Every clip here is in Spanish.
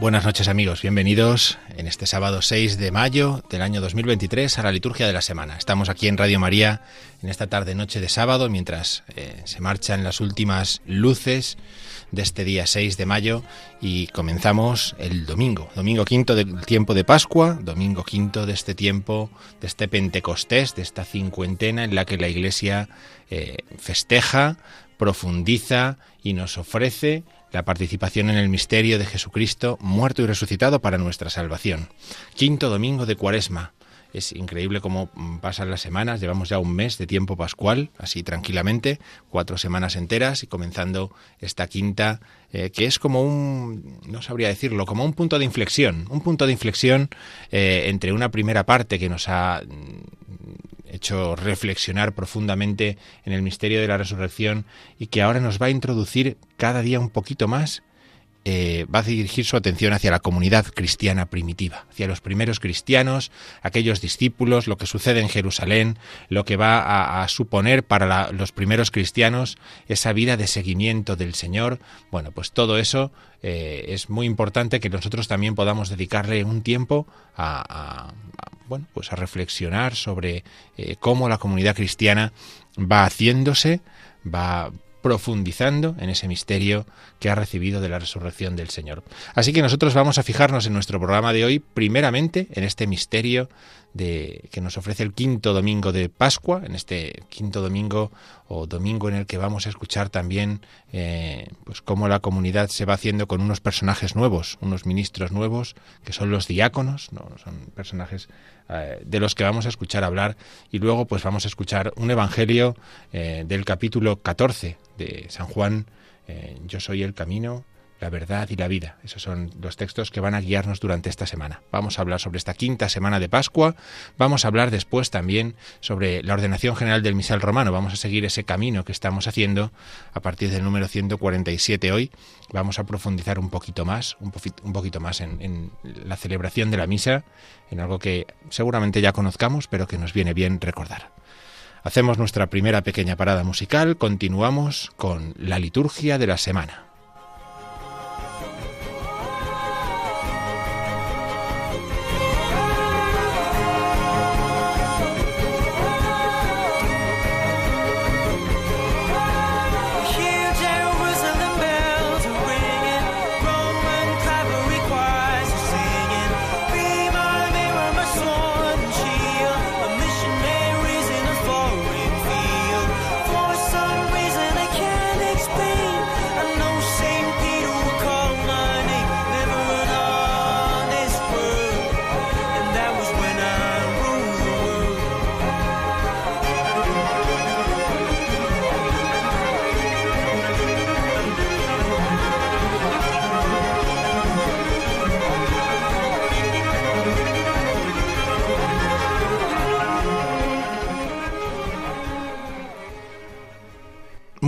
Buenas noches amigos, bienvenidos en este sábado 6 de mayo del año 2023 a la liturgia de la semana. Estamos aquí en Radio María en esta tarde noche de sábado mientras eh, se marchan las últimas luces de este día 6 de mayo y comenzamos el domingo, domingo quinto del tiempo de Pascua, domingo quinto de este tiempo, de este Pentecostés, de esta cincuentena en la que la Iglesia eh, festeja, profundiza y nos ofrece la participación en el misterio de Jesucristo muerto y resucitado para nuestra salvación. Quinto domingo de Cuaresma. Es increíble cómo pasan las semanas, llevamos ya un mes de tiempo pascual, así tranquilamente, cuatro semanas enteras y comenzando esta quinta, eh, que es como un, no sabría decirlo, como un punto de inflexión, un punto de inflexión eh, entre una primera parte que nos ha hecho reflexionar profundamente en el misterio de la resurrección y que ahora nos va a introducir cada día un poquito más eh, va a dirigir su atención hacia la comunidad cristiana primitiva, hacia los primeros cristianos, aquellos discípulos, lo que sucede en Jerusalén, lo que va a, suponer para los primeros cristianos esa vida de seguimiento del Señor. Bueno, pues todo eso eh, es muy importante que nosotros también podamos dedicarle un tiempo a, bueno, pues a reflexionar sobre eh, cómo la comunidad cristiana va haciéndose, va profundizando en ese misterio que ha recibido de la resurrección del Señor. Así que nosotros vamos a fijarnos en nuestro programa de hoy primeramente en este misterio de, que nos ofrece el quinto domingo de Pascua, en este quinto domingo o domingo en el que vamos a escuchar también eh, pues cómo la comunidad se va haciendo con unos personajes nuevos, unos ministros nuevos, que son los diáconos, no son personajes eh, de los que vamos a escuchar hablar, y luego pues vamos a escuchar un evangelio eh, del capítulo 14 de San Juan, Yo soy el camino, la verdad y la vida. Esos son los textos que van a guiarnos durante esta semana. Vamos a hablar sobre esta quinta semana de Pascua, vamos a hablar después también sobre la ordenación general del misal romano, vamos a seguir ese camino que estamos haciendo a partir del número 147 hoy, vamos a profundizar un poquito más, un, poquito más en, en la celebración de la misa, en algo que seguramente ya conozcamos, pero que nos viene bien recordar. Hacemos nuestra primera pequeña parada musical, continuamos con la liturgia de la semana.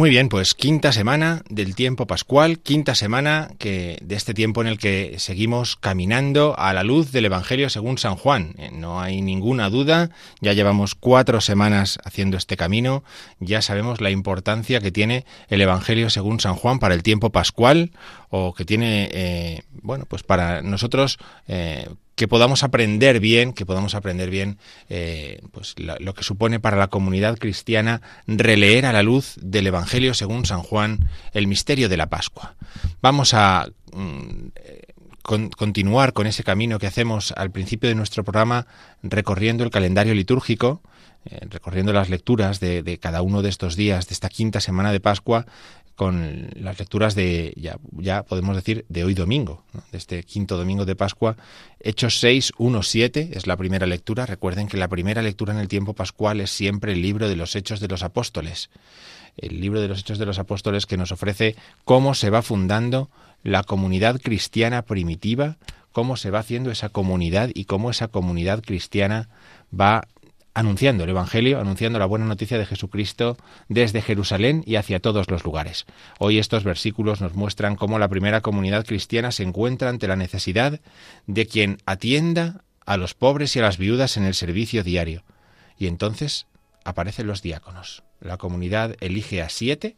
Muy bien, pues quinta semana del tiempo pascual, quinta semana que de este tiempo en el que seguimos caminando a la luz del Evangelio según San Juan. Eh, no hay ninguna duda, ya llevamos cuatro semanas haciendo este camino, ya sabemos la importancia que tiene el Evangelio según San Juan para el tiempo pascual o que tiene, eh, bueno, pues para nosotros eh, que podamos aprender bien, que podamos aprender bien eh, pues lo, que supone para la comunidad cristiana releer a la luz del Evangelio según San Juan el misterio de la Pascua. Vamos a mm, continuar con ese camino que hacemos al principio de nuestro programa recorriendo el calendario litúrgico, eh, recorriendo las lecturas de, de, cada uno de estos días de esta quinta semana de Pascua con las lecturas de, ya, ya podemos decir, de hoy domingo, de este quinto domingo de Pascua. Hechos 6, 1, 7 es la primera lectura. Recuerden que la primera lectura en el tiempo pascual es siempre el libro de los Hechos de los Apóstoles. El libro de los Hechos de los Apóstoles que nos ofrece cómo se va fundando la comunidad cristiana primitiva, cómo se va haciendo esa comunidad y cómo esa comunidad cristiana va anunciando el Evangelio, anunciando la buena noticia de Jesucristo desde Jerusalén y hacia todos los lugares. Hoy estos versículos nos muestran cómo la primera comunidad cristiana se encuentra ante la necesidad de quien atienda a los pobres y a las viudas en el servicio diario. Y entonces aparecen los diáconos. La comunidad elige a siete,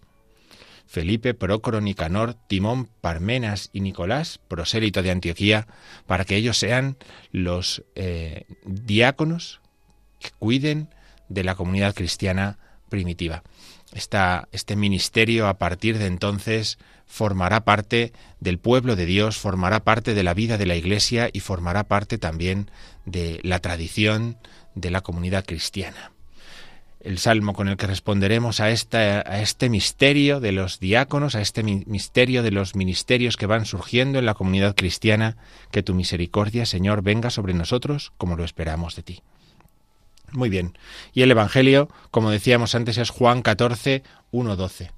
Felipe, Prócoro, Nicanor, Timón, Parmenas y Nicolás, prosélito de Antioquía, para que ellos sean los eh, diáconos cuiden de la comunidad cristiana primitiva. este ministerio a partir de entonces formará parte del pueblo de Dios, formará parte de la vida de la Iglesia y formará parte también de la tradición de la comunidad cristiana. El salmo con el que responderemos a este misterio de los diáconos, a este misterio de los ministerios que van surgiendo en la comunidad cristiana, que tu misericordia, Señor, venga sobre nosotros como lo esperamos de ti. Muy bien. Y el Evangelio, como decíamos antes, es Juan 14, 1, 12.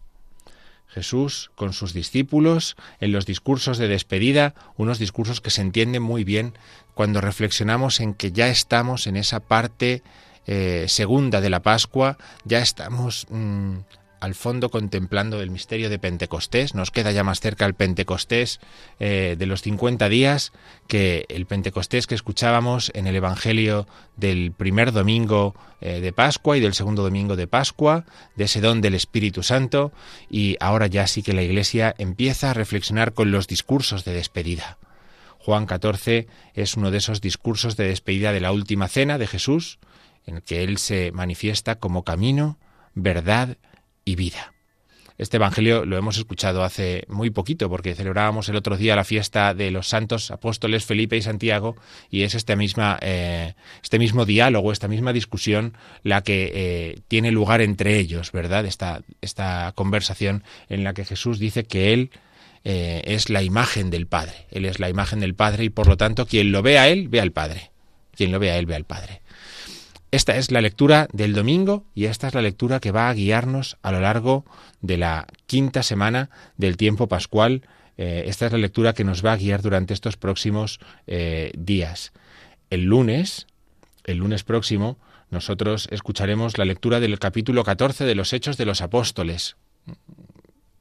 Jesús con sus discípulos en los discursos de despedida, unos discursos que se entienden muy bien cuando reflexionamos en que ya estamos en esa parte eh, segunda de la Pascua, ya estamos mm, al fondo contemplando el misterio de Pentecostés. Nos queda ya más cerca el Pentecostés eh, de los 50 días que el Pentecostés que escuchábamos en el Evangelio del primer domingo eh, de Pascua y del segundo domingo de Pascua, de ese don del Espíritu Santo. Y ahora ya sí que la Iglesia empieza a reflexionar con los discursos de despedida. Juan 14 es uno de esos discursos de despedida de la última cena de Jesús, en el que Él se manifiesta como camino, verdad y vida. Este Evangelio lo hemos escuchado hace muy poquito porque celebrábamos el otro día la fiesta de los santos apóstoles Felipe y Santiago y es este, misma, eh, este mismo diálogo, esta misma discusión la que eh, tiene lugar entre ellos, ¿verdad? Esta, esta conversación en la que Jesús dice que Él eh, es la imagen del Padre. Él es la imagen del Padre y por lo tanto quien lo ve a Él, ve al Padre. Quien lo ve a Él, ve al Padre. Esta es la lectura del domingo y esta es la lectura que va a guiarnos a lo largo de la quinta semana del tiempo pascual. Eh, esta es la lectura que nos va a guiar durante estos próximos eh, días. El lunes, el lunes próximo, nosotros escucharemos la lectura del capítulo 14 de los Hechos de los Apóstoles.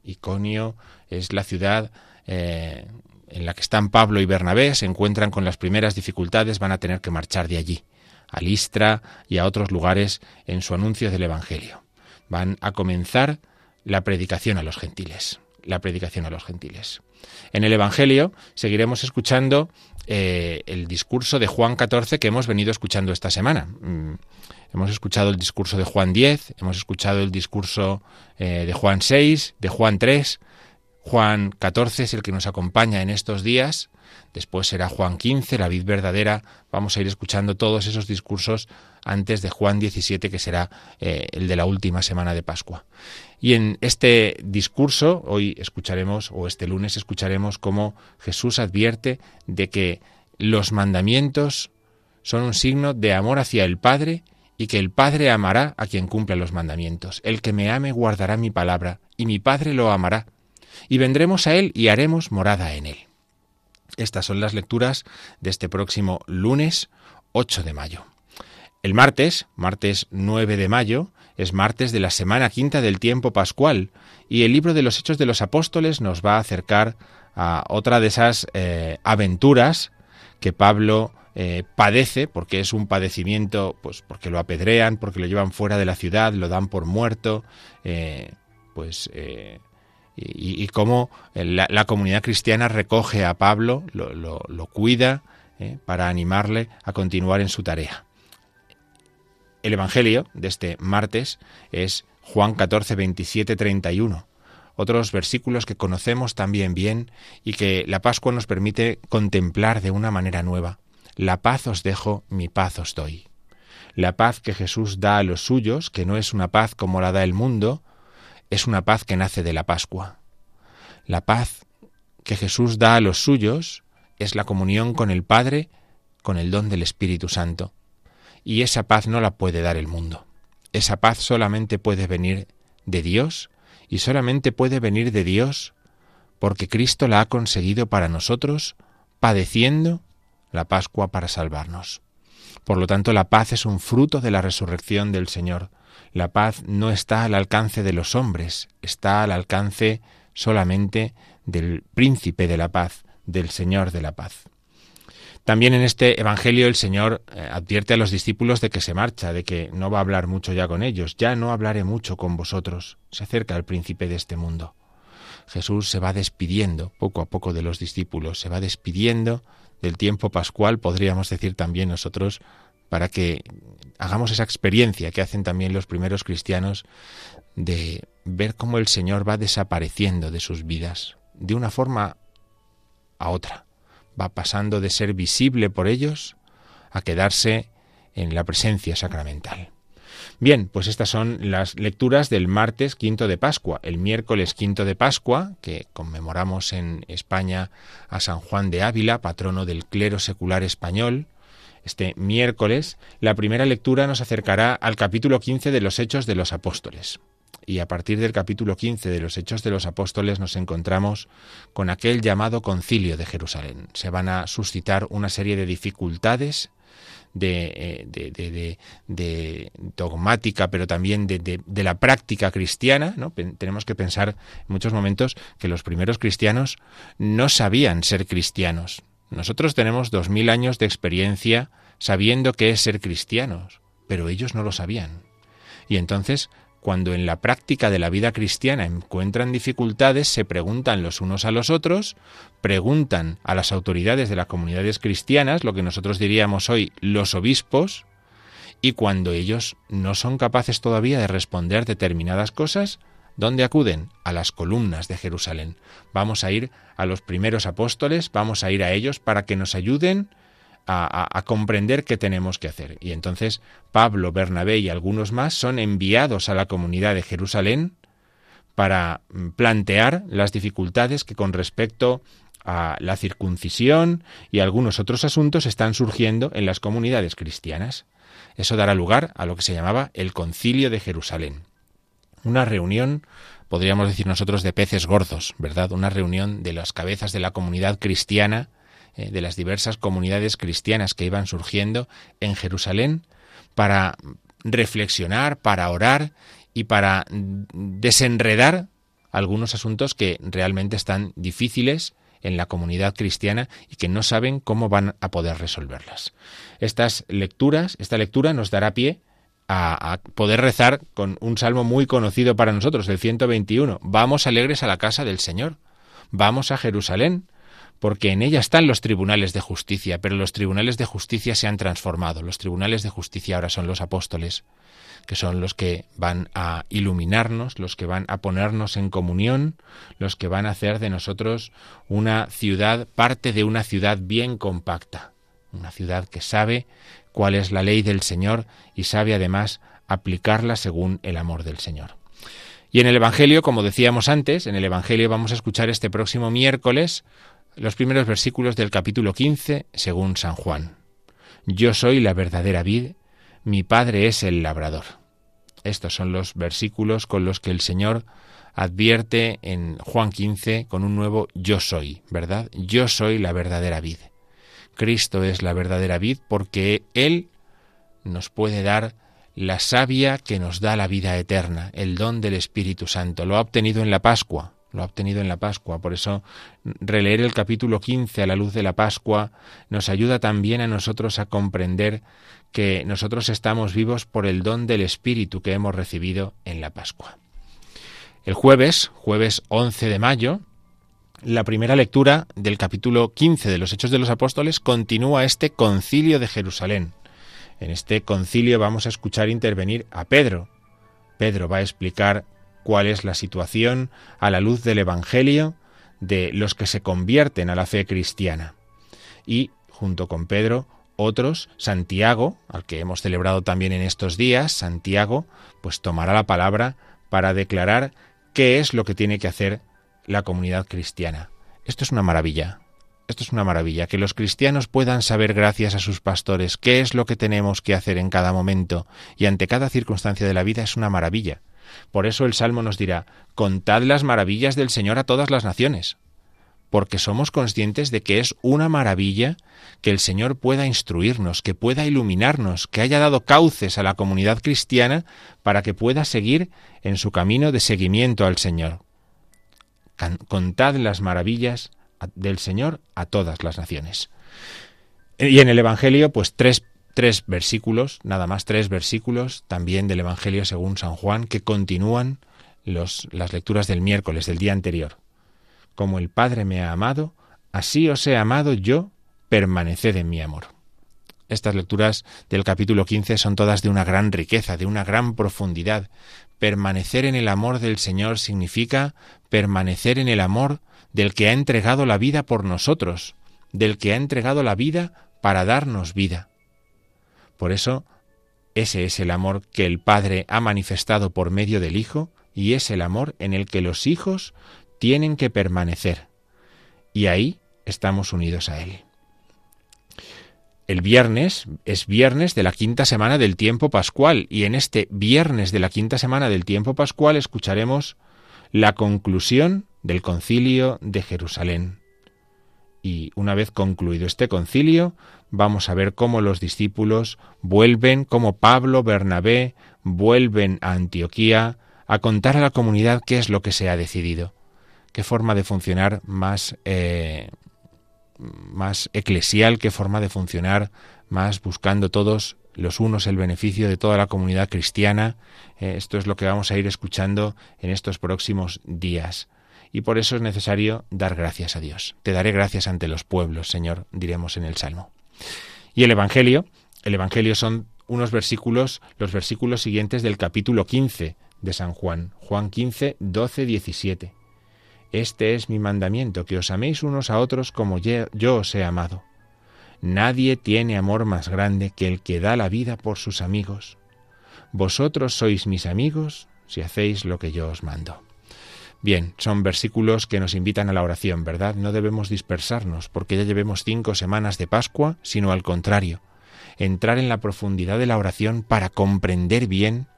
Iconio es la ciudad eh, en la que están Pablo y Bernabé, se encuentran con las primeras dificultades, van a tener que marchar de allí a Listra y a otros lugares en su anuncio del Evangelio. Van a comenzar la predicación a los gentiles, la predicación a los gentiles. En el Evangelio seguiremos escuchando eh, el discurso de Juan 14 que hemos venido escuchando esta semana. Mm, hemos escuchado el discurso de Juan 10, hemos escuchado el discurso eh, de Juan 6, de Juan 3. Juan 14 es el que nos acompaña en estos días Después será Juan 15, la vid verdadera. Vamos a ir escuchando todos esos discursos antes de Juan 17, que será eh, el de la última semana de Pascua. Y en este discurso, hoy escucharemos, o este lunes escucharemos, cómo Jesús advierte de que los mandamientos son un signo de amor hacia el Padre y que el Padre amará a quien cumpla los mandamientos. El que me ame guardará mi palabra, y mi Padre lo amará. Y vendremos a él y haremos morada en él. Estas son las lecturas de este próximo lunes 8 de mayo. El martes, martes 9 de mayo, es martes de la semana quinta del tiempo pascual y el libro de los Hechos de los Apóstoles nos va a acercar a otra de esas eh, aventuras que Pablo eh, padece, porque es un padecimiento, pues porque lo apedrean, porque lo llevan fuera de la ciudad, lo dan por muerto, eh, pues y, cómo la, comunidad cristiana recoge a Pablo, lo, lo cuida para animarle a continuar en su tarea. El Evangelio de este martes es Juan 14, 27, 31. Otros versículos que conocemos también bien y que la Pascua nos permite contemplar de una manera nueva. La paz os dejo, mi paz os doy. La paz que Jesús da a los suyos, que no es una paz como la da el mundo, es una paz que nace de la Pascua. La paz que Jesús da a los suyos es la comunión con el Padre, con el don del Espíritu Santo y esa paz no la puede dar el mundo. Esa paz solamente puede venir de Dios y solamente puede venir de Dios porque Cristo la ha conseguido para nosotros padeciendo la Pascua para salvarnos. Por lo tanto, la paz es un fruto de la resurrección del Señor. La paz no está al alcance de los hombres, está al alcance solamente del príncipe de la paz, del Señor de la paz. También en este Evangelio el Señor eh, advierte a los discípulos de que se marcha, de que no va a hablar mucho ya con ellos, ya no hablaré mucho con vosotros. Se acerca el príncipe de este mundo. Jesús se va despidiendo poco a poco de los discípulos, se va despidiendo del tiempo pascual, podríamos decir también nosotros, para que hagamos esa experiencia que hacen también los primeros cristianos de ver cómo el Señor va desapareciendo de sus vidas, de una forma a otra va pasando de ser visible por ellos a quedarse en la presencia sacramental. Bien, pues estas son las lecturas del martes quinto de Pascua. El miércoles quinto de Pascua, que conmemoramos en España a San Juan de Ávila, patrono del clero secular español, este miércoles, la primera lectura nos acercará al capítulo 15 de los Hechos de los Apóstoles y a partir del capítulo 15 de los Hechos de los Apóstoles nos encontramos con aquel llamado concilio de Jerusalén. Se van a suscitar una serie de dificultades de, eh, de, dogmática, pero también de, la práctica cristiana. ¿no? Tenemos que pensar en muchos momentos que los primeros cristianos no sabían ser cristianos. Nosotros tenemos dos mil años de experiencia sabiendo qué es ser cristianos, pero ellos no lo sabían. Y entonces cuando en la práctica de la vida cristiana encuentran dificultades, se preguntan los unos a los otros, preguntan a las autoridades de las comunidades cristianas, lo que nosotros diríamos hoy los obispos, y cuando ellos no son capaces todavía de responder determinadas cosas, ¿dónde acuden? A las columnas de Jerusalén. Vamos a ir a los primeros apóstoles, vamos a ir a ellos para que nos ayuden a, comprender qué tenemos que hacer. Y entonces Pablo, Bernabé y algunos más son enviados a la comunidad de Jerusalén para mm, plantear las dificultades que con respecto a la circuncisión y algunos otros asuntos están surgiendo en las comunidades cristianas. Eso dará lugar a lo que se llamaba el Concilio de Jerusalén. Una reunión, podríamos decir nosotros, de peces gordos, ¿verdad? Una reunión de las cabezas de la comunidad cristiana eh, de las diversas comunidades cristianas que iban surgiendo en Jerusalén para reflexionar, para orar y para desenredar algunos asuntos que realmente están difíciles en la comunidad cristiana y que no saben cómo van a poder resolverlas. Estas lecturas, esta lectura nos dará pie a, poder rezar con un salmo muy conocido para nosotros, el 121. Vamos alegres a la casa del Señor. Vamos a Jerusalén porque en ella están los tribunales de justicia, pero los tribunales de justicia se han transformado. Los tribunales de justicia ahora son los apóstoles, que son los que van a iluminarnos, los que van a ponernos en comunión, los que van a hacer de nosotros una ciudad, parte de una ciudad bien compacta, una ciudad que sabe cuál es la ley del Señor y sabe además aplicarla según el amor del Señor. Y en el Evangelio, como decíamos antes, en el Evangelio vamos a escuchar este próximo miércoles los primeros versículos del capítulo 15 según San Juan. Yo soy la verdadera vid, mi Padre es el labrador. Estos son los versículos con los que el Señor advierte en Juan 15 con un nuevo yo soy, ¿verdad? Yo soy la verdadera vid. Cristo es la verdadera vid porque Él nos puede dar la savia que nos da la vida eterna, el don del Espíritu Santo. Lo ha obtenido en la Pascua, lo ha obtenido en la Pascua. Por eso releer el capítulo 15 a la luz de la Pascua nos ayuda también a nosotros a comprender que nosotros estamos vivos por el don del Espíritu que hemos recibido en la Pascua. El jueves, jueves 11 de mayo, la primera lectura del capítulo 15 de los Hechos de los Apóstoles continúa este concilio de Jerusalén. En este concilio vamos a escuchar intervenir a Pedro. Pedro va a explicar cuál es la situación a la luz del Evangelio de los que se convierten a la fe cristiana. Y, junto con Pedro, otros, Santiago, al que hemos celebrado también en estos días, Santiago, pues tomará la palabra para declarar qué es lo que tiene que hacer la comunidad cristiana. Esto es una maravilla. Esto es una maravilla, que los cristianos puedan saber gracias a sus pastores qué es lo que tenemos que hacer en cada momento y ante cada circunstancia de la vida es una maravilla. Por eso el Salmo nos dirá, contad las maravillas del Señor a todas las naciones, porque somos conscientes de que es una maravilla que el Señor pueda instruirnos, que pueda iluminarnos, que haya dado cauces a la comunidad cristiana para que pueda seguir en su camino de seguimiento al Señor. Contad las maravillas del Señor a todas las naciones. Y en el Evangelio, pues tres, tres versículos, nada más tres versículos, también del Evangelio según San Juan, que continúan los, las lecturas del miércoles, del día anterior. Como el Padre me ha amado, así os he amado yo, permaneced en mi amor. Estas lecturas del capítulo 15 son todas de una gran riqueza, de una gran profundidad. Permanecer en el amor del Señor significa permanecer en el amor del que ha entregado la vida por nosotros, del que ha entregado la vida para darnos vida. Por eso, ese es el amor que el Padre ha manifestado por medio del Hijo y es el amor en el que los hijos tienen que permanecer. Y ahí estamos unidos a Él. El viernes es viernes de la quinta semana del tiempo pascual y en este viernes de la quinta semana del tiempo pascual escucharemos la conclusión del concilio de Jerusalén. Y una vez concluido este concilio, vamos a ver cómo los discípulos vuelven, cómo Pablo, Bernabé vuelven a Antioquía a contar a la comunidad qué es lo que se ha decidido, qué forma de funcionar más, eh, más eclesial, qué forma de funcionar más buscando todos los unos el beneficio de toda la comunidad cristiana. Eh, esto es lo que vamos a ir escuchando en estos próximos días. Y por eso es necesario dar gracias a Dios. Te daré gracias ante los pueblos, Señor, diremos en el Salmo. Y el Evangelio, el Evangelio son unos versículos, los versículos siguientes del capítulo 15 de San Juan, Juan 15, 12, 17. Este es mi mandamiento, que os améis unos a otros como yo os he amado. Nadie tiene amor más grande que el que da la vida por sus amigos. Vosotros sois mis amigos si hacéis lo que yo os mando. Bien, son versículos que nos invitan a la oración, ¿verdad? No debemos dispersarnos porque ya llevemos cinco semanas de Pascua, sino al contrario, entrar en la profundidad de la oración para comprender bien,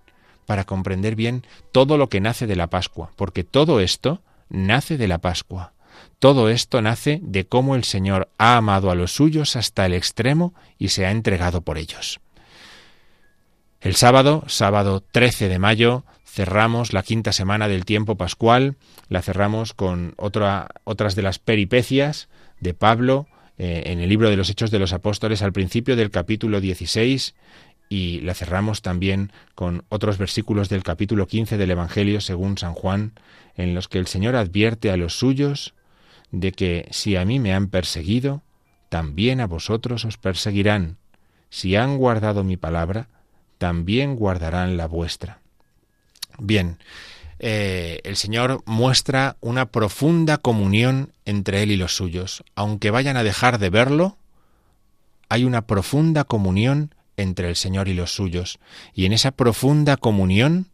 para comprender bien todo lo que nace de la Pascua, porque todo esto nace de la Pascua. Todo esto nace de cómo el Señor ha amado a los suyos hasta el extremo y se ha entregado por ellos. El sábado, sábado 13 de mayo, cerramos la quinta semana del tiempo pascual, la cerramos con otra, otras de las peripecias de Pablo eh, en el libro de los Hechos de los Apóstoles al principio del capítulo 16 y la cerramos también con otros versículos del capítulo 15 del Evangelio según San Juan, en los que el Señor advierte a los suyos de que si a mí me han perseguido, también a vosotros os perseguirán. Si han guardado mi palabra, también guardarán la vuestra. Bien, eh, el Señor muestra una profunda comunión entre Él y los suyos. Aunque vayan a dejar de verlo, hay una profunda comunión entre el Señor y los suyos. Y en esa profunda comunión,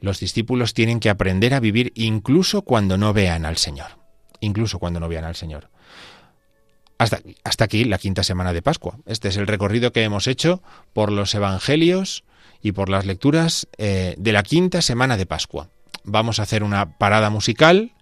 los discípulos tienen que aprender a vivir incluso cuando no vean al Señor. Incluso cuando no vean al Señor. Hasta, aquí la quinta semana de Pascua. Este es el recorrido que hemos hecho por los Evangelios y por las lecturas eh, de la quinta semana de Pascua. Vamos a hacer una parada musical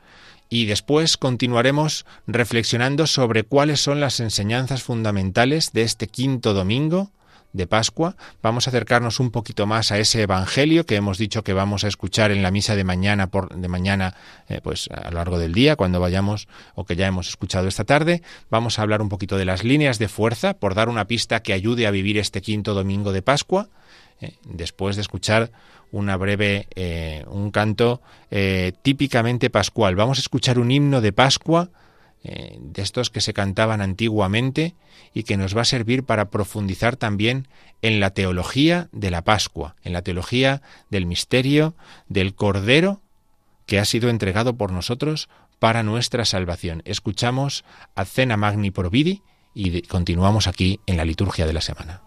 y después continuaremos reflexionando sobre cuáles son las enseñanzas fundamentales de este quinto domingo de Pascua. Vamos a acercarnos un poquito más a ese evangelio que hemos dicho que vamos a escuchar en la misa de mañana por de mañana eh, pues a lo largo del día cuando vayamos o que ya hemos escuchado esta tarde. Vamos a hablar un poquito de las líneas de fuerza por dar una pista que ayude a vivir este quinto domingo de Pascua. Eh, después de escuchar una breve eh, un canto típicamente pascual. Vamos a escuchar un himno de Pascua eh, de estos que se cantaban antiguamente y que nos va a servir para profundizar también en la teología de la Pascua, en la teología del misterio del Cordero que ha sido entregado por nosotros para nuestra salvación. Escuchamos a Cena Magni Providi y continuamos aquí en la liturgia de la semana.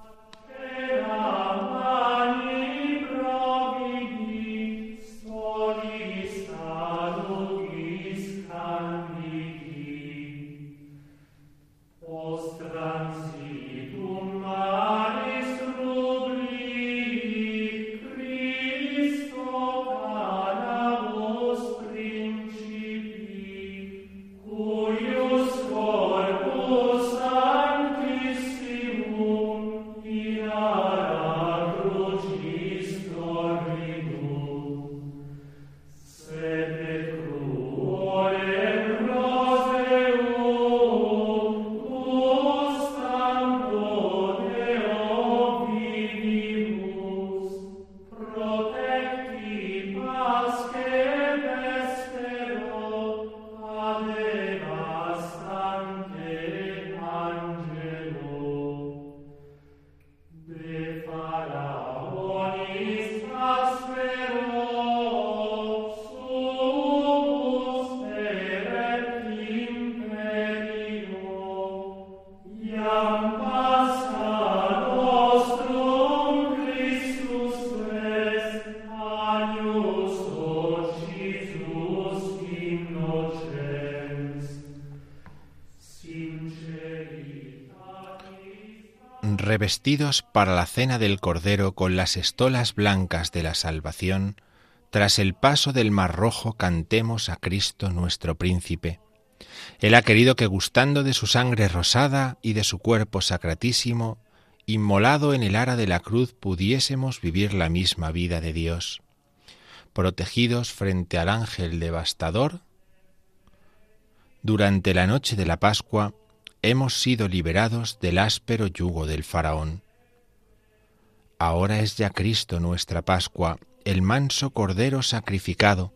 Revestidos para la cena del Cordero con las estolas blancas de la salvación, tras el paso del Mar Rojo cantemos a Cristo nuestro príncipe. Él ha querido que gustando de su sangre rosada y de su cuerpo sacratísimo, inmolado en el ara de la cruz, pudiésemos vivir la misma vida de Dios. Protegidos frente al ángel devastador, durante la noche de la Pascua, hemos sido liberados del áspero yugo del faraón. Ahora es ya Cristo nuestra Pascua, el manso Cordero sacrificado,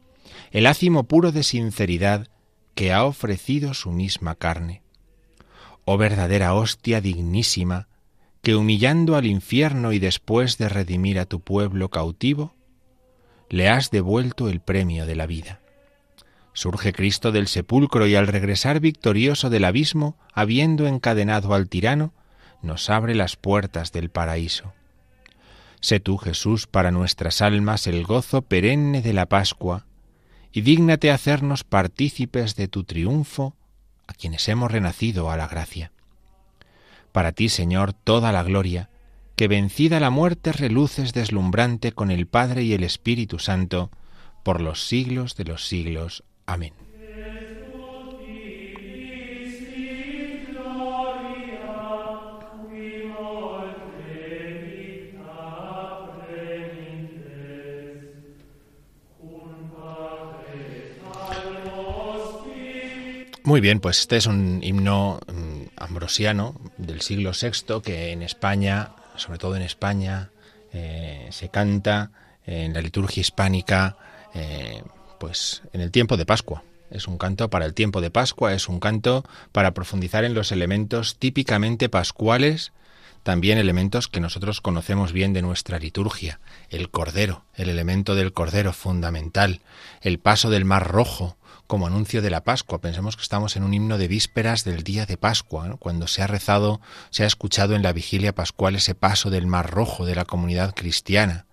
el ácimo puro de sinceridad que ha ofrecido su misma carne. Oh verdadera hostia dignísima, que humillando al infierno y después de redimir a tu pueblo cautivo, le has devuelto el premio de la vida. Surge Cristo del sepulcro y al regresar victorioso del abismo, habiendo encadenado al tirano, nos abre las puertas del paraíso. Sé tú, Jesús, para nuestras almas el gozo perenne de la Pascua, y dígnate hacernos partícipes de tu triunfo a quienes hemos renacido a la gracia. Para ti, Señor, toda la gloria, que vencida la muerte reluces deslumbrante con el Padre y el Espíritu Santo, por los siglos de los siglos. Amén. Muy bien, pues este es un himno mm, ambrosiano del siglo VI que en España, sobre todo en España, eh, se canta en la liturgia hispánica eh, pues en el tiempo de Pascua. Es un canto para el tiempo de Pascua, es un canto para profundizar en los elementos típicamente pascuales, también elementos que nosotros conocemos bien de nuestra liturgia, el cordero, el elemento del cordero fundamental, el paso del mar rojo como anuncio de la Pascua. Pensemos que estamos en un himno de vísperas del día de Pascua, cuando se ha rezado, se ha escuchado en la vigilia pascual ese paso del mar rojo de la comunidad cristiana,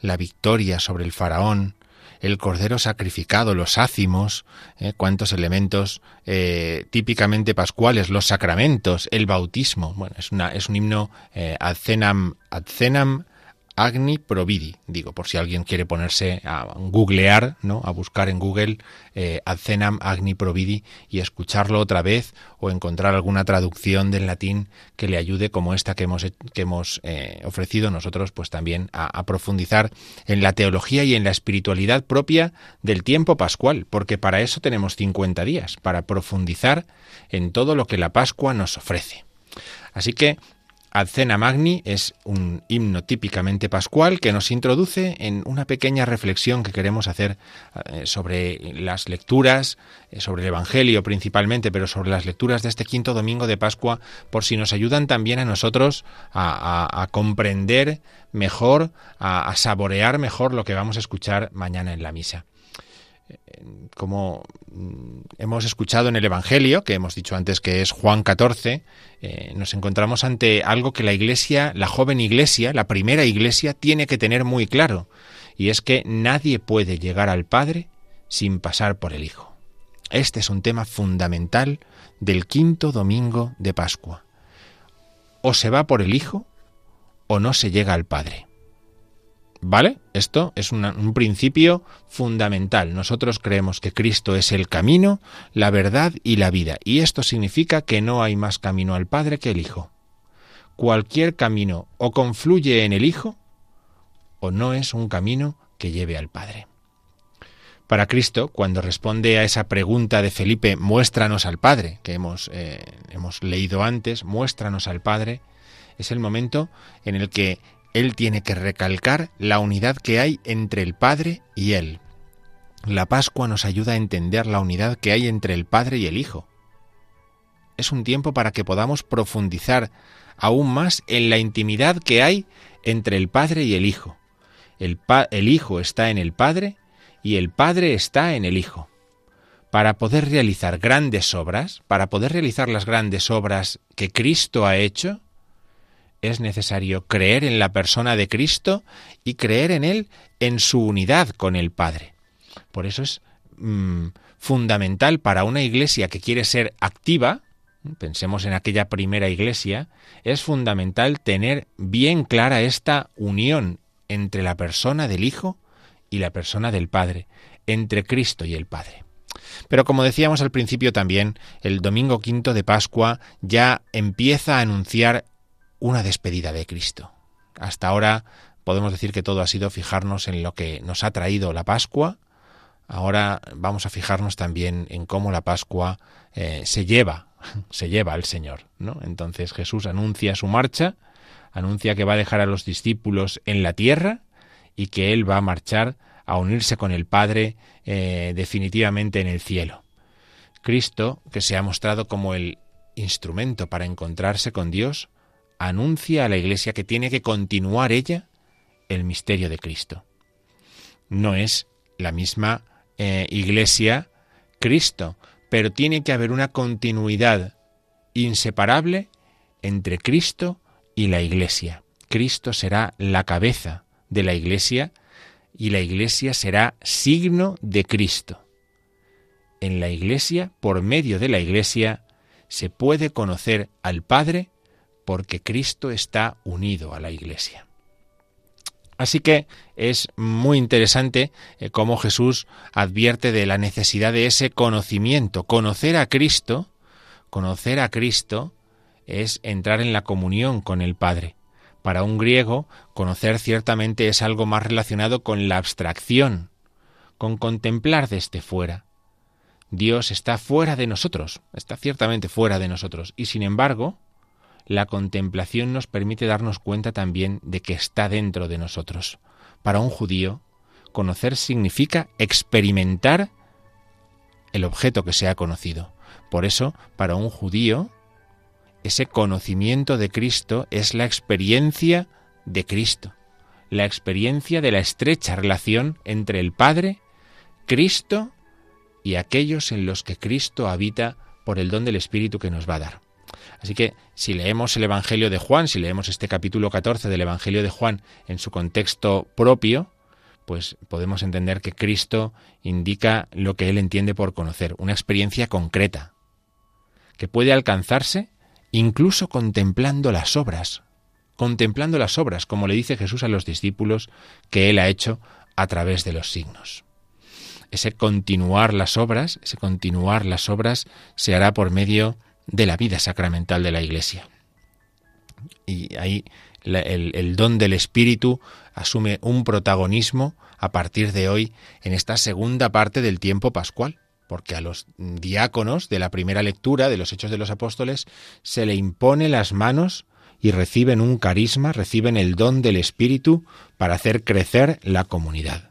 la victoria sobre el faraón, el cordero sacrificado, los ácimos, ¿eh? cuántos elementos eh, típicamente pascuales, los sacramentos, el bautismo. Bueno, es, una, es un himno eh, ad cenam, ad cenam Agni Providi, digo, por si alguien quiere ponerse a googlear, ¿no? a buscar en Google eh, Adcenam Agni Providi y escucharlo otra vez o encontrar alguna traducción del latín que le ayude como esta que hemos, que hemos eh, ofrecido nosotros, pues también a, a profundizar en la teología y en la espiritualidad propia del tiempo pascual, porque para eso tenemos 50 días, para profundizar en todo lo que la Pascua nos ofrece. Así que Adcena Magni es un himno típicamente pascual que nos introduce en una pequeña reflexión que queremos hacer eh, sobre las lecturas, eh, sobre el Evangelio principalmente, pero sobre las lecturas de este quinto domingo de Pascua, por si nos ayudan también a nosotros a, comprender mejor, a saborear mejor lo que vamos a escuchar mañana en la misa como mm, hemos escuchado en el Evangelio, que hemos dicho antes que es Juan 14, eh, nos encontramos ante algo que la Iglesia, la joven Iglesia, la primera Iglesia, tiene que tener muy claro, y es que nadie puede llegar al Padre sin pasar por el Hijo. Este es un tema fundamental del quinto domingo de Pascua. O se va por el Hijo o no se llega al Padre. ¿Vale? Esto es un principio fundamental. Nosotros creemos que Cristo es el camino, la verdad y la vida. Y esto significa que no hay más camino al Padre que el Hijo. Cualquier camino o confluye en el Hijo o no es un camino que lleve al Padre. Para Cristo, cuando responde a esa pregunta de Felipe, muéstranos al Padre, que hemos, eh, hemos leído antes, muéstranos al Padre, es el momento en el que él tiene que recalcar la unidad que hay entre el Padre y Él. La Pascua nos ayuda a entender la unidad que hay entre el Padre y el Hijo. Es un tiempo para que podamos profundizar aún más en la intimidad que hay entre el Padre y el Hijo. El, Hijo está en el Padre y el Padre está en el Hijo. Para poder realizar grandes obras, para poder realizar las grandes obras que Cristo ha hecho, es necesario creer en la persona de Cristo y creer en Él en su unidad con el Padre. Por eso es mm, fundamental para una iglesia que quiere ser activa, pensemos en aquella primera iglesia, es fundamental tener bien clara esta unión entre la persona del Hijo y la persona del Padre, entre Cristo y el Padre. Pero como decíamos al principio también, el domingo quinto de Pascua ya empieza a anunciar una despedida de Cristo. Hasta ahora podemos decir que todo ha sido fijarnos en lo que nos ha traído la Pascua. Ahora vamos a fijarnos también en cómo la Pascua eh, se lleva, se lleva al Señor. ¿no? Entonces Jesús anuncia su marcha, anuncia que va a dejar a los discípulos en la tierra y que Él va a marchar a unirse con el Padre eh, definitivamente en el cielo. Cristo, que se ha mostrado como el instrumento para encontrarse con Dios, anuncia a la Iglesia que tiene que continuar ella el misterio de Cristo. No es la misma eh, Iglesia Cristo, pero tiene que haber una continuidad inseparable entre Cristo y la Iglesia. Cristo será la cabeza de la Iglesia y la Iglesia será signo de Cristo. En la Iglesia, por medio de la Iglesia, se puede conocer al Padre porque Cristo está unido a la Iglesia. Así que es muy interesante eh, cómo Jesús advierte de la necesidad de ese conocimiento. Conocer a Cristo, conocer a Cristo es entrar en la comunión con el Padre. Para un griego, conocer ciertamente es algo más relacionado con la abstracción, con contemplar desde fuera. Dios está fuera de nosotros, está ciertamente fuera de nosotros, y sin embargo, la contemplación nos permite darnos cuenta también de que está dentro de nosotros. Para un judío, conocer significa experimentar el objeto que se ha conocido. Por eso, para un judío, ese conocimiento de Cristo es la experiencia de Cristo, la experiencia de la estrecha relación entre el Padre, Cristo y aquellos en los que Cristo habita por el don del Espíritu que nos va a dar. Así que si leemos el Evangelio de Juan, si leemos este capítulo 14 del Evangelio de Juan en su contexto propio, pues podemos entender que Cristo indica lo que él entiende por conocer, una experiencia concreta, que puede alcanzarse incluso contemplando las obras, contemplando las obras, como le dice Jesús a los discípulos que él ha hecho a través de los signos. Ese continuar las obras, ese continuar las obras se hará por medio de la vida sacramental de la Iglesia. Y ahí el, el don del Espíritu asume un protagonismo a partir de hoy en esta segunda parte del tiempo pascual porque a los diáconos de la primera lectura de los Hechos de los Apóstoles se le impone las manos y reciben un carisma, reciben el don del Espíritu para hacer crecer la comunidad.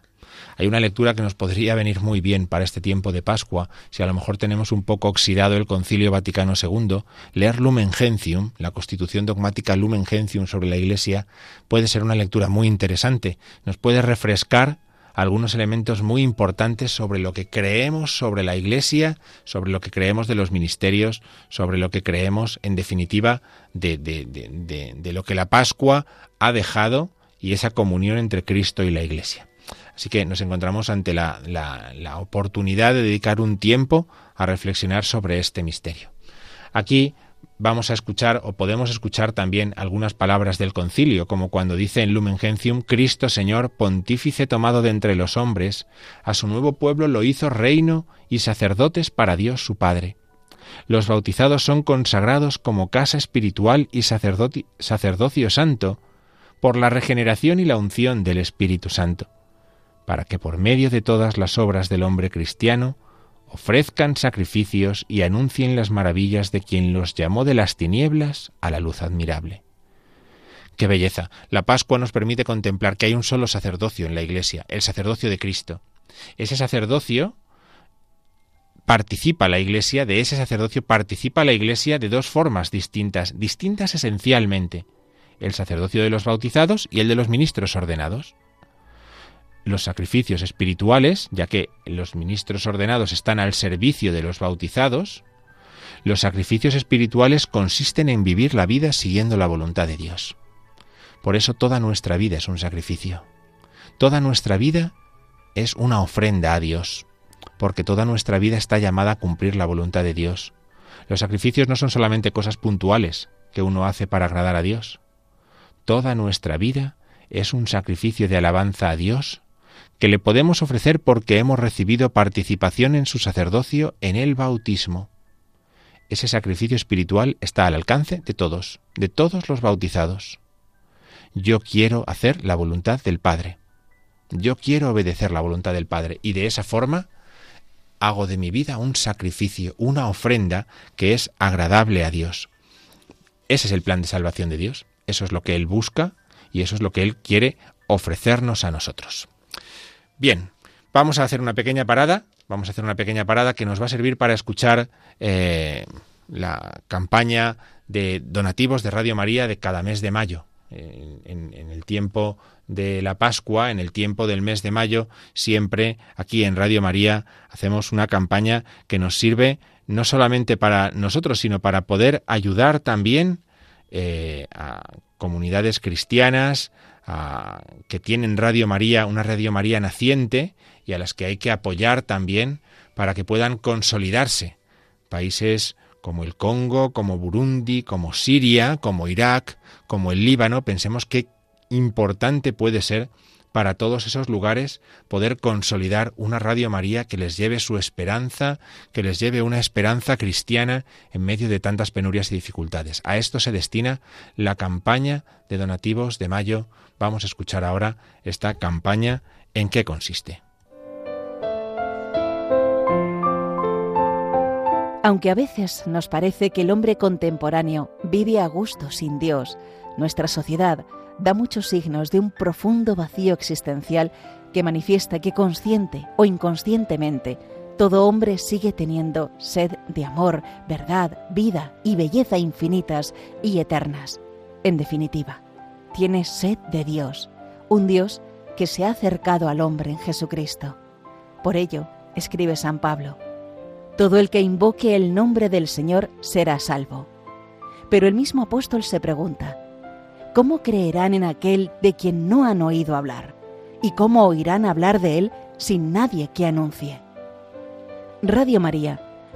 Hay una lectura que nos podría venir muy bien para este tiempo de Pascua, si a lo mejor tenemos un poco oxidado el Concilio Vaticano II, leer Lumen Gentium, la Constitución dogmática Lumen Gentium sobre la Iglesia, puede ser una lectura muy interesante, nos puede refrescar algunos elementos muy importantes sobre lo que creemos sobre la Iglesia, sobre lo que creemos de los ministerios, sobre lo que creemos, en definitiva, de, de, lo que la Pascua ha dejado y esa comunión entre Cristo y la Iglesia. Así que nos encontramos ante la, la, la oportunidad de dedicar un tiempo a reflexionar sobre este misterio. Aquí vamos a escuchar o podemos escuchar también algunas palabras del concilio, como cuando dice en Lumen Gentium, Cristo Señor, pontífice tomado de entre los hombres, a su nuevo pueblo lo hizo reino y sacerdotes para Dios su Padre. Los bautizados son consagrados como casa espiritual y sacerdocio santo por la regeneración y la unción del Espíritu Santo, para que por medio de todas las obras del hombre cristiano ofrezcan sacrificios y anuncien las maravillas de quien los llamó de las tinieblas a la luz admirable. ¡Qué belleza! La Pascua nos permite contemplar que hay un solo sacerdocio en la Iglesia, el sacerdocio de Cristo. Ese sacerdocio participa la Iglesia, de ese sacerdocio participa la Iglesia de dos formas distintas, distintas esencialmente, el sacerdocio de los bautizados y el de los ministros ordenados los sacrificios espirituales, ya que los ministros ordenados están al servicio de los bautizados, los sacrificios espirituales consisten en vivir la vida siguiendo la voluntad de Dios. Por eso toda nuestra vida es un sacrificio. Toda nuestra vida es una ofrenda a Dios, porque toda nuestra vida está llamada a cumplir la voluntad de Dios. Los sacrificios no son solamente cosas puntuales que uno hace para agradar a Dios. Toda nuestra vida es un sacrificio de alabanza a Dios que le podemos ofrecer porque hemos recibido participación en su sacerdocio en el bautismo. Ese sacrificio espiritual está al alcance de todos, de todos los bautizados. Yo quiero hacer la voluntad del Padre. Yo quiero obedecer la voluntad del Padre y de esa forma hago de mi vida un sacrificio, una ofrenda que es agradable a Dios. Ese es el plan de salvación de Dios. Eso es lo que Él busca y eso es lo que Él quiere ofrecernos a nosotros. Bien, vamos a hacer una pequeña parada. Vamos a hacer una pequeña parada que nos va a servir para escuchar eh, la campaña de donativos de Radio María de cada mes de mayo. En, en, el tiempo de la Pascua, en el tiempo del mes de mayo, siempre aquí en Radio María hacemos una campaña que nos sirve no solamente para nosotros, sino para poder ayudar también eh, a comunidades cristianas, que tienen Radio María, una Radio María naciente y a las que hay que apoyar también para que puedan consolidarse. Países como el Congo, como Burundi, como Siria, como Irak, como el Líbano, pensemos qué importante puede ser para todos esos lugares poder consolidar una Radio María que les lleve su esperanza, que les lleve una esperanza cristiana en medio de tantas penurias y dificultades. A esto se destina la campaña de donativos de mayo. Vamos a escuchar ahora esta campaña en qué consiste. Aunque a veces nos parece que el hombre contemporáneo vive a gusto sin Dios, nuestra sociedad da muchos signos de un profundo vacío existencial que manifiesta que consciente o inconscientemente todo hombre sigue teniendo sed de amor, verdad, vida y belleza infinitas y eternas. En definitiva, tiene sed de Dios, un Dios que se ha acercado al hombre en Jesucristo. Por ello, escribe San Pablo, todo el que invoque el nombre del Señor será salvo. Pero el mismo apóstol se pregunta, ¿cómo creerán en aquel de quien no han oído hablar? ¿Y cómo oirán hablar de él sin nadie que anuncie? Radio María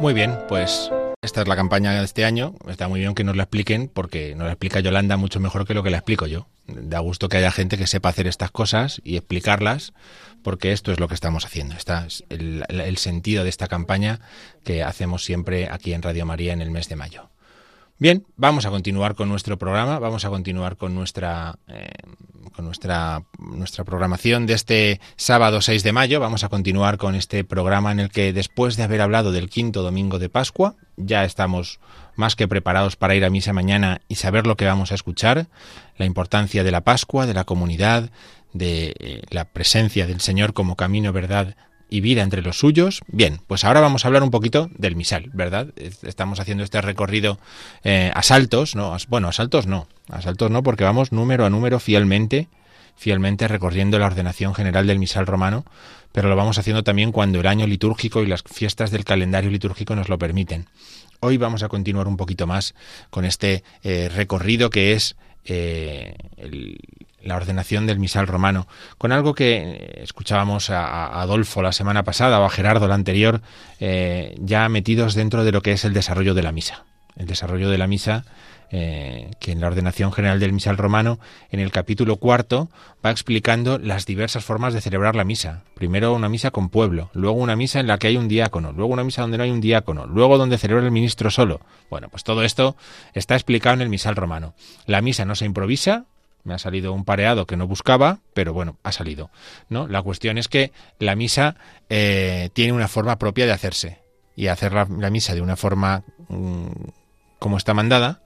Muy bien, pues esta es la campaña de este año. Está muy bien que nos la expliquen porque nos la explica Yolanda mucho mejor que lo que la explico yo. Da gusto que haya gente que sepa hacer estas cosas y explicarlas porque esto es lo que estamos haciendo. Es el, el sentido de esta campaña que hacemos siempre aquí en Radio María en el mes de mayo. Bien, vamos a continuar con nuestro programa, vamos a continuar con nuestra, eh, con nuestra, nuestra programación de este sábado 6 de mayo. Vamos a continuar con este programa en el que después de haber hablado del quinto domingo de Pascua, ya estamos más que preparados para ir a misa mañana y saber lo que vamos a escuchar, la importancia de la Pascua, de la comunidad, de eh, la presencia del Señor como camino, verdad y vida entre los suyos. Bien, pues ahora vamos a hablar un poquito del misal, ¿verdad? Estamos haciendo este recorrido eh, a saltos, ¿no? Bueno, a saltos no, a saltos no, porque vamos número a número fielmente, fielmente recorriendo la ordenación general del misal romano, pero lo vamos haciendo también cuando el año litúrgico y las fiestas del calendario litúrgico nos lo permiten. Hoy vamos a continuar un poquito más con este eh, recorrido que es eh, el, la ordenación del misal romano, con algo que escuchábamos a, Adolfo la semana pasada o a Gerardo la anterior, eh, ya metidos dentro de lo que es el desarrollo de la misa. El desarrollo de la misa, eh, que en la ordenación general del misal romano, en el capítulo cuarto, va explicando las diversas formas de celebrar la misa. Primero una misa con pueblo, luego una misa en la que hay un diácono, luego una misa donde no hay un diácono, luego donde celebra el ministro solo. Bueno, pues todo esto está explicado en el misal romano. La misa no se improvisa, me ha salido un pareado que no buscaba, pero bueno, ha salido. ¿no? La cuestión es que la misa eh, tiene una forma propia de hacerse. Y hacer la, misa de una forma mm, como está mandada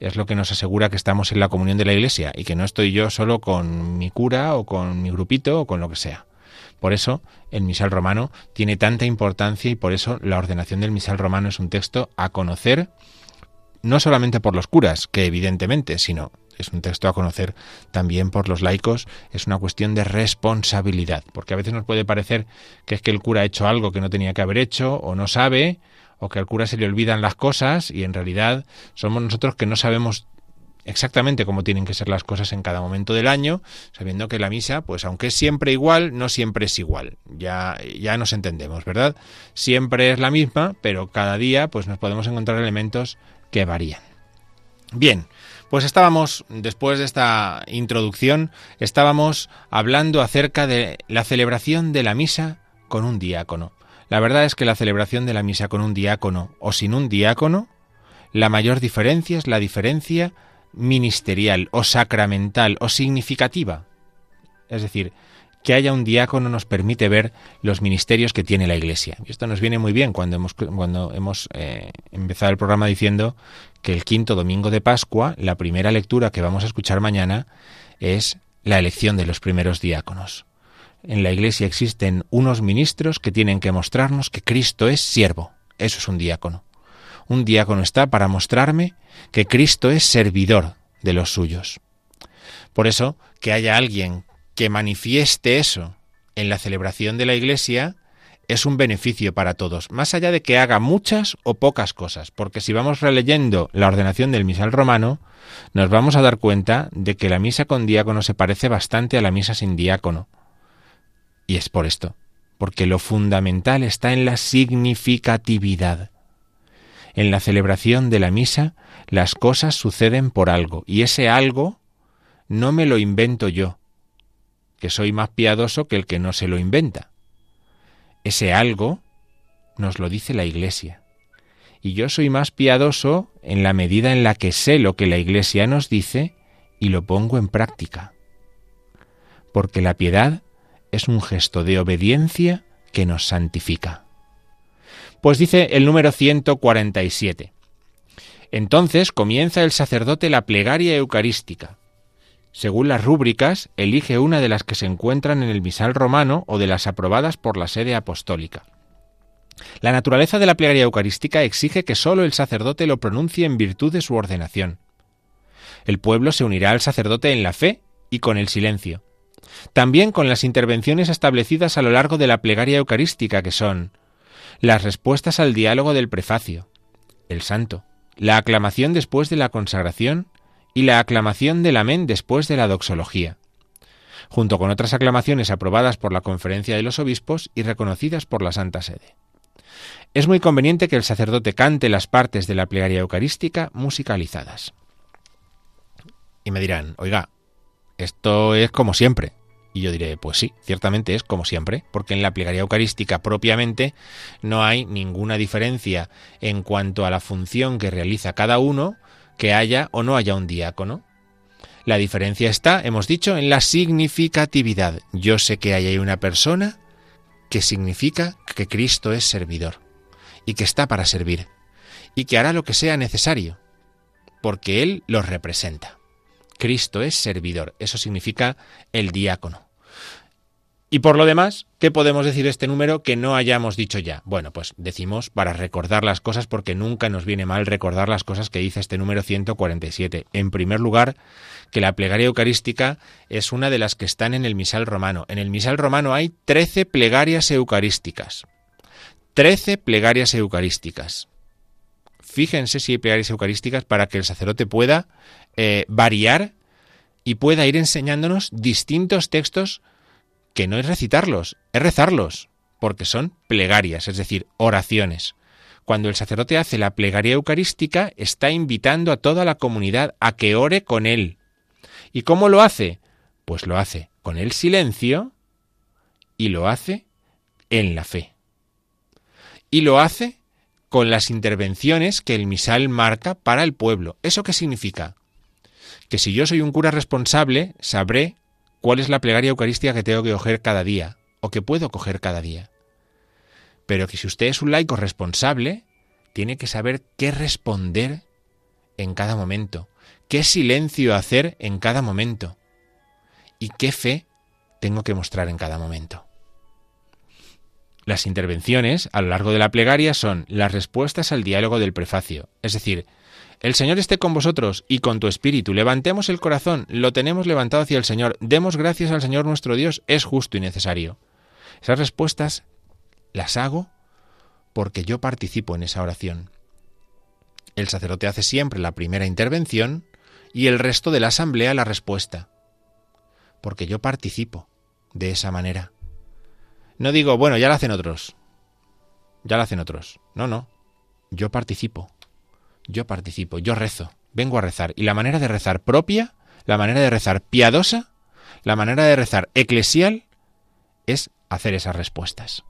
es lo que nos asegura que estamos en la comunión de la Iglesia y que no estoy yo solo con mi cura o con mi grupito o con lo que sea. Por eso el misal romano tiene tanta importancia y por eso la ordenación del misal romano es un texto a conocer no solamente por los curas, que evidentemente, sino es un texto a conocer también por los laicos, es una cuestión de responsabilidad, porque a veces nos puede parecer que es que el cura ha hecho algo que no tenía que haber hecho o no sabe, o que al cura se le olvidan las cosas y en realidad somos nosotros que no sabemos exactamente cómo tienen que ser las cosas en cada momento del año, sabiendo que la misa, pues aunque es siempre igual, no siempre es igual. Ya, ya nos entendemos, ¿verdad? Siempre es la misma, pero cada día pues nos podemos encontrar elementos que varían. Bien, pues estábamos, después de esta introducción, estábamos hablando acerca de la celebración de la misa con un diácono. La verdad es que la celebración de la misa con un diácono o sin un diácono, la mayor diferencia es la diferencia ministerial o sacramental o significativa. Es decir, que haya un diácono nos permite ver los ministerios que tiene la Iglesia. Y esto nos viene muy bien cuando hemos, cuando hemos eh, empezado el programa diciendo que el quinto domingo de Pascua, la primera lectura que vamos a escuchar mañana, es la elección de los primeros diáconos. En la Iglesia existen unos ministros que tienen que mostrarnos que Cristo es siervo. Eso es un diácono. Un diácono está para mostrarme que Cristo es servidor de los suyos. Por eso, que haya alguien que manifieste eso en la celebración de la Iglesia es un beneficio para todos, más allá de que haga muchas o pocas cosas, porque si vamos releyendo la ordenación del misal romano, nos vamos a dar cuenta de que la misa con diácono se parece bastante a la misa sin diácono. Y es por esto, porque lo fundamental está en la significatividad. En la celebración de la misa las cosas suceden por algo, y ese algo no me lo invento yo, que soy más piadoso que el que no se lo inventa. Ese algo nos lo dice la Iglesia. Y yo soy más piadoso en la medida en la que sé lo que la Iglesia nos dice y lo pongo en práctica. Porque la piedad es un gesto de obediencia que nos santifica. Pues dice el número 147. Entonces comienza el sacerdote la plegaria eucarística. Según las rúbricas, elige una de las que se encuentran en el misal romano o de las aprobadas por la sede apostólica. La naturaleza de la plegaria eucarística exige que sólo el sacerdote lo pronuncie en virtud de su ordenación. El pueblo se unirá al sacerdote en la fe y con el silencio. También con las intervenciones establecidas a lo largo de la plegaria eucarística, que son las respuestas al diálogo del prefacio, el santo, la aclamación después de la consagración y la aclamación del amén después de la doxología, junto con otras aclamaciones aprobadas por la conferencia de los obispos y reconocidas por la Santa Sede. Es muy conveniente que el sacerdote cante las partes de la plegaria eucarística musicalizadas. Y me dirán, oiga, esto es como siempre. Y yo diré, pues sí, ciertamente es como siempre, porque en la plegaria eucarística propiamente no hay ninguna diferencia en cuanto a la función que realiza cada uno, que haya o no haya un diácono. La diferencia está, hemos dicho, en la significatividad. Yo sé que hay una persona que significa que Cristo es servidor y que está para servir y que hará lo que sea necesario, porque Él los representa. Cristo es servidor, eso significa el diácono. Y por lo demás, ¿qué podemos decir de este número que no hayamos dicho ya? Bueno, pues decimos para recordar las cosas porque nunca nos viene mal recordar las cosas que dice este número 147. En primer lugar, que la plegaria eucarística es una de las que están en el misal romano. En el misal romano hay 13 plegarias eucarísticas. 13 plegarias eucarísticas. Fíjense si hay plegarias eucarísticas para que el sacerdote pueda eh, variar y pueda ir enseñándonos distintos textos que no es recitarlos, es rezarlos, porque son plegarias, es decir, oraciones. Cuando el sacerdote hace la plegaria eucarística, está invitando a toda la comunidad a que ore con él. ¿Y cómo lo hace? Pues lo hace con el silencio y lo hace en la fe. Y lo hace con las intervenciones que el misal marca para el pueblo. ¿Eso qué significa? Que si yo soy un cura responsable, sabré cuál es la plegaria eucarística que tengo que coger cada día o que puedo coger cada día. Pero que si usted es un laico responsable, tiene que saber qué responder en cada momento, qué silencio hacer en cada momento y qué fe tengo que mostrar en cada momento. Las intervenciones a lo largo de la plegaria son las respuestas al diálogo del prefacio, es decir, el Señor esté con vosotros y con tu espíritu. Levantemos el corazón, lo tenemos levantado hacia el Señor. Demos gracias al Señor nuestro Dios, es justo y necesario. Esas respuestas las hago porque yo participo en esa oración. El sacerdote hace siempre la primera intervención y el resto de la asamblea la respuesta. Porque yo participo de esa manera. No digo, bueno, ya la hacen otros. Ya la hacen otros. No, no. Yo participo yo participo, yo rezo, vengo a rezar. Y la manera de rezar propia, la manera de rezar piadosa, la manera de rezar eclesial es hacer esas respuestas.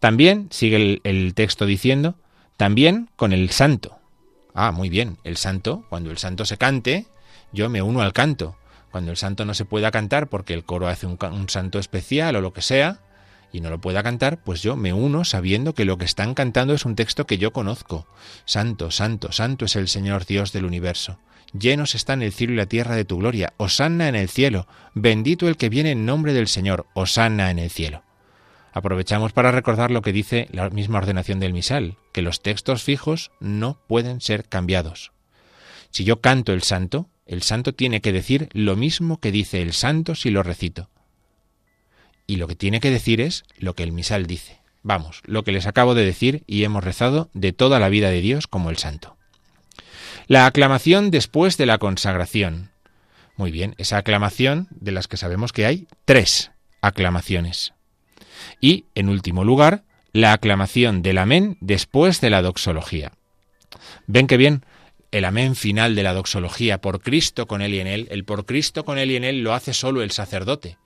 También, sigue el, el, texto diciendo, también con el santo. Ah, muy bien, el santo, cuando el santo se cante, yo me uno al canto. Cuando el santo no se pueda cantar porque el coro hace un, santo especial o lo que sea, y no lo pueda cantar, pues yo me uno sabiendo que lo que están cantando es un texto que yo conozco. Santo, santo, santo es el Señor Dios del universo. Llenos están el cielo y la tierra de tu gloria. Osanna en el cielo. Bendito el que viene en nombre del Señor. Osanna en el cielo. Aprovechamos para recordar lo que dice la misma ordenación del misal, que los textos fijos no pueden ser cambiados. Si yo canto el santo, el santo tiene que decir lo mismo que dice el santo si lo recito y lo que tiene que decir es lo que el misal dice. Vamos, lo que les acabo de decir y hemos rezado de toda la vida de Dios como el santo. La aclamación después de la consagración. Muy bien, esa aclamación de las que sabemos que hay tres aclamaciones. Y, en último lugar, la aclamación del amén después de la doxología. Ven que bien, el amén final de la doxología, por Cristo con él y en él, el por Cristo con él y en él lo hace solo el sacerdote,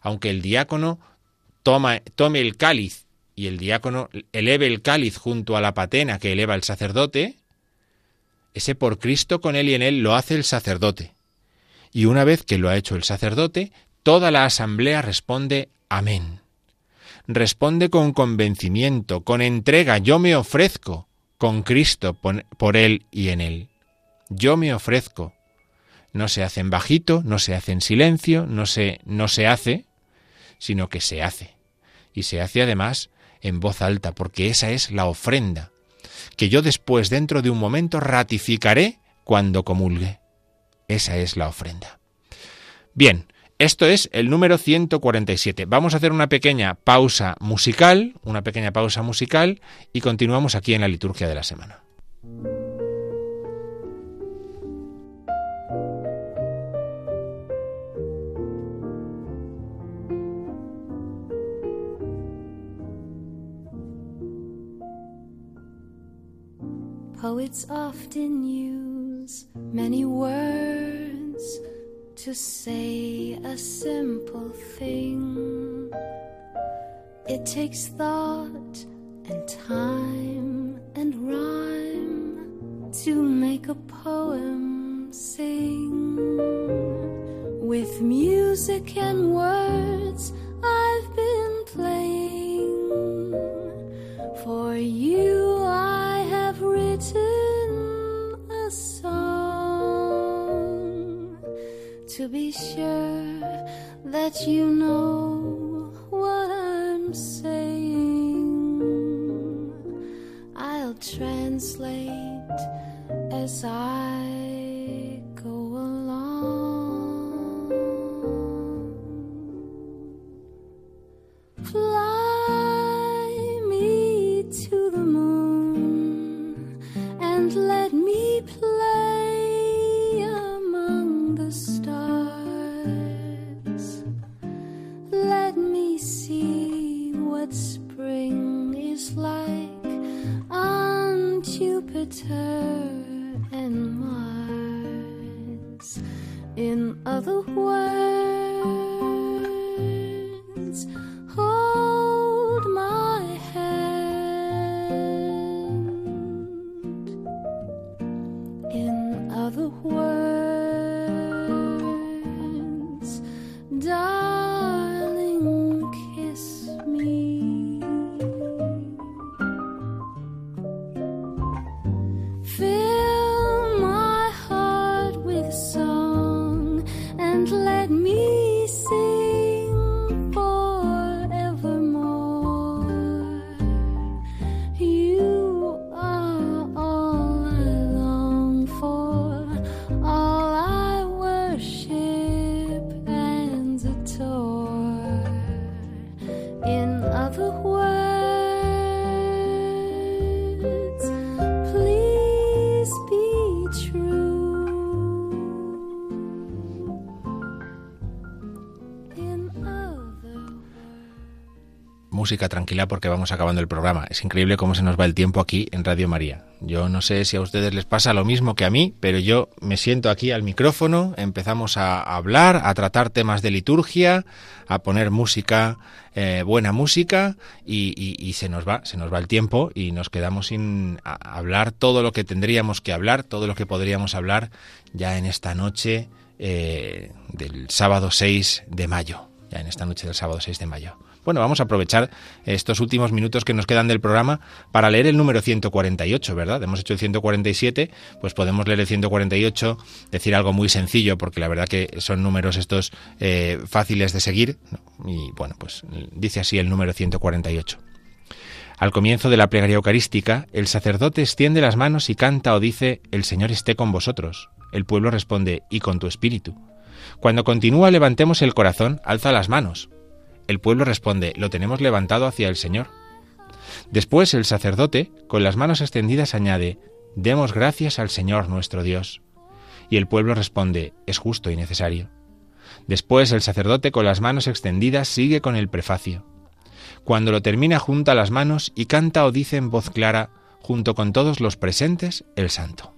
aunque el diácono tome el cáliz y el diácono eleve el cáliz junto a la patena que eleva el sacerdote, ese por Cristo con él y en él lo hace el sacerdote. Y una vez que lo ha hecho el sacerdote, toda la asamblea responde Amén. Responde con convencimiento, con entrega, yo me ofrezco con Cristo por él y en él. Yo me ofrezco. No se hace en bajito, no se hace en silencio, no se, no se hace, sino que se hace. Y se hace además en voz alta, porque esa es la ofrenda, que yo después, dentro de un momento, ratificaré cuando comulgue. Esa es la ofrenda. Bien, esto es el número 147. Vamos a hacer una pequeña pausa musical, una pequeña pausa musical, y continuamos aquí en la liturgia de la semana. Poets often use many words to say a simple thing. It takes thought and time and rhyme to make a poem sing. With music and words, sure that you know what I'm saying. I'll translate as I Música tranquila porque vamos acabando el programa. Es increíble cómo se nos va el tiempo aquí en Radio María. Yo no sé si a ustedes les pasa lo mismo que a mí, pero yo me siento aquí al micrófono, empezamos a hablar, a tratar temas de liturgia, a poner música, eh, buena música, y, se nos va, se nos va el tiempo y nos quedamos sin hablar todo lo que tendríamos que hablar, todo lo que podríamos hablar ya en esta noche eh, del sábado 6 de mayo. Ya en esta noche del sábado 6 de mayo. Bueno, vamos a aprovechar estos últimos minutos que nos quedan del programa para leer el número 148, ¿verdad? Hemos hecho el 147, pues podemos leer el 148, decir algo muy sencillo, porque la verdad que son números estos eh, fáciles de seguir. Y bueno, pues dice así el número 148. Al comienzo de la plegaria eucarística, el sacerdote extiende las manos y canta o dice, El Señor esté con vosotros. El pueblo responde, y con tu espíritu. Cuando continúa, levantemos el corazón, alza las manos. El pueblo responde, lo tenemos levantado hacia el Señor. Después el sacerdote, con las manos extendidas, añade, Demos gracias al Señor nuestro Dios. Y el pueblo responde, es justo y necesario. Después el sacerdote, con las manos extendidas, sigue con el prefacio. Cuando lo termina, junta las manos y canta o dice en voz clara, junto con todos los presentes, el santo.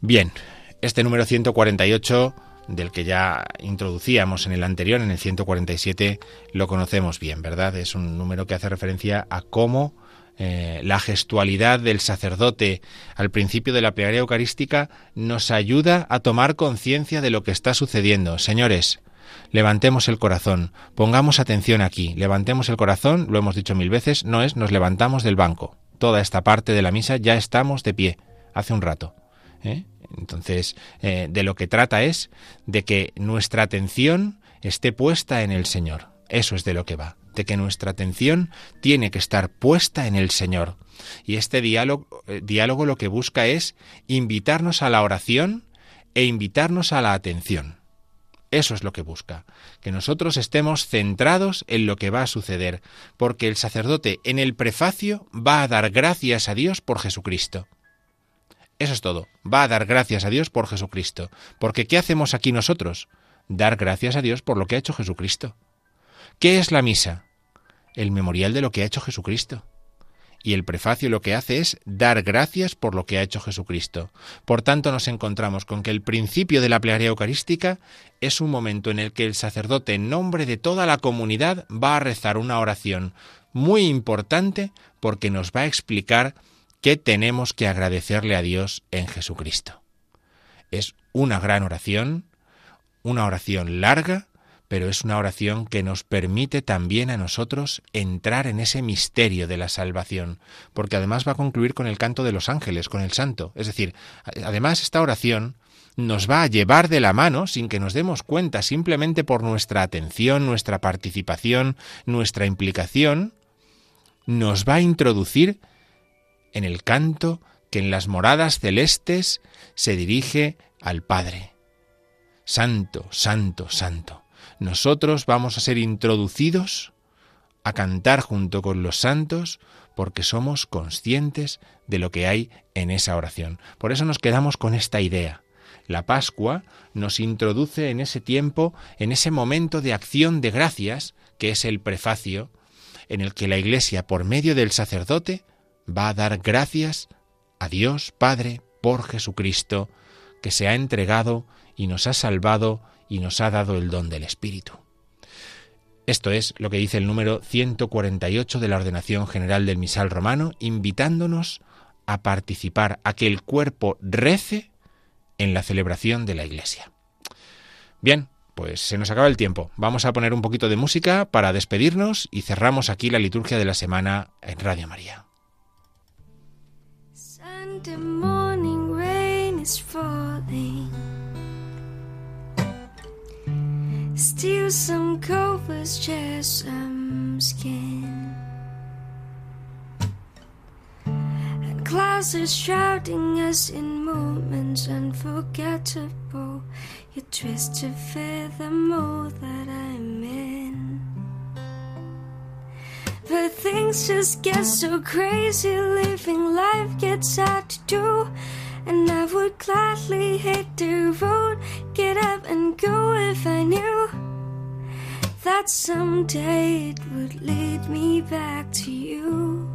Bien, este número 148 del que ya introducíamos en el anterior, en el 147, lo conocemos bien, ¿verdad? Es un número que hace referencia a cómo eh, la gestualidad del sacerdote al principio de la plegaria eucarística nos ayuda a tomar conciencia de lo que está sucediendo. Señores, levantemos el corazón, pongamos atención aquí, levantemos el corazón, lo hemos dicho mil veces, no es nos levantamos del banco. Toda esta parte de la misa ya estamos de pie, hace un rato. ¿eh? Entonces, eh, de lo que trata es de que nuestra atención esté puesta en el Señor. Eso es de lo que va, de que nuestra atención tiene que estar puesta en el Señor. Y este diálogo, eh, diálogo lo que busca es invitarnos a la oración e invitarnos a la atención. Eso es lo que busca, que nosotros estemos centrados en lo que va a suceder, porque el sacerdote en el prefacio va a dar gracias a Dios por Jesucristo. Eso es todo, va a dar gracias a Dios por Jesucristo, porque ¿qué hacemos aquí nosotros? Dar gracias a Dios por lo que ha hecho Jesucristo. ¿Qué es la misa? El memorial de lo que ha hecho Jesucristo. Y el prefacio lo que hace es dar gracias por lo que ha hecho Jesucristo. Por tanto, nos encontramos con que el principio de la plegaria eucarística es un momento en el que el sacerdote, en nombre de toda la comunidad, va a rezar una oración muy importante porque nos va a explicar qué tenemos que agradecerle a Dios en Jesucristo. Es una gran oración, una oración larga, pero es una oración que nos permite también a nosotros entrar en ese misterio de la salvación, porque además va a concluir con el canto de los ángeles, con el santo. Es decir, además esta oración nos va a llevar de la mano sin que nos demos cuenta, simplemente por nuestra atención, nuestra participación, nuestra implicación, nos va a introducir en el canto que en las moradas celestes se dirige al Padre. Santo, santo, santo nosotros vamos a ser introducidos a cantar junto con los santos porque somos conscientes de lo que hay en esa oración. Por eso nos quedamos con esta idea. La Pascua nos introduce en ese tiempo, en ese momento de acción de gracias, que es el prefacio, en el que la Iglesia, por medio del sacerdote, va a dar gracias a Dios Padre por Jesucristo, que se ha entregado y nos ha salvado y nos ha dado el don del Espíritu. Esto es lo que dice el número 148 de la Ordenación General del Misal Romano, invitándonos a participar, a que el cuerpo rece en la celebración de la Iglesia. Bien, pues se nos acaba el tiempo. Vamos a poner un poquito de música para despedirnos y cerramos aquí la liturgia de la semana en Radio María. Sunday morning rain is falling. Steal some covers, share some skin. And clouds are shrouding us in moments unforgettable. You twist to fit the mold that I'm in. Things just get so crazy, living life gets hard to do. And I would gladly hit the road, get up and go if I knew that someday it would lead me back to you.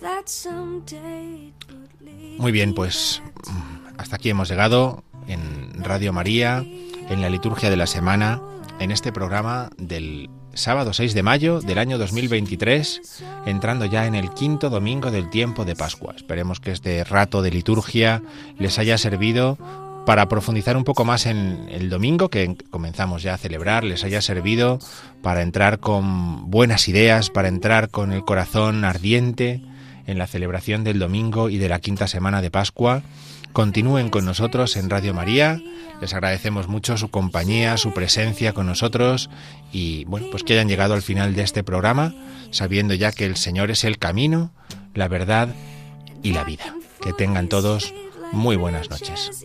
That someday it would lead Muy bien, pues mm, hasta aquí hemos llegado en Radio María, en la liturgia de la semana, en este programa del sábado 6 de mayo del año 2023, entrando ya en el quinto domingo del tiempo de Pascua. Esperemos que este rato de liturgia les haya servido para profundizar un poco más en el domingo que comenzamos ya a celebrar, les haya servido para entrar con buenas ideas, para entrar con el corazón ardiente en la celebración del domingo y de la quinta semana de Pascua. Continúen con nosotros en Radio María. Les agradecemos mucho su compañía, su presencia con nosotros y bueno, pues que hayan llegado al final de este programa sabiendo ya que el Señor es el camino, la verdad y la vida. Que tengan todos muy buenas noches.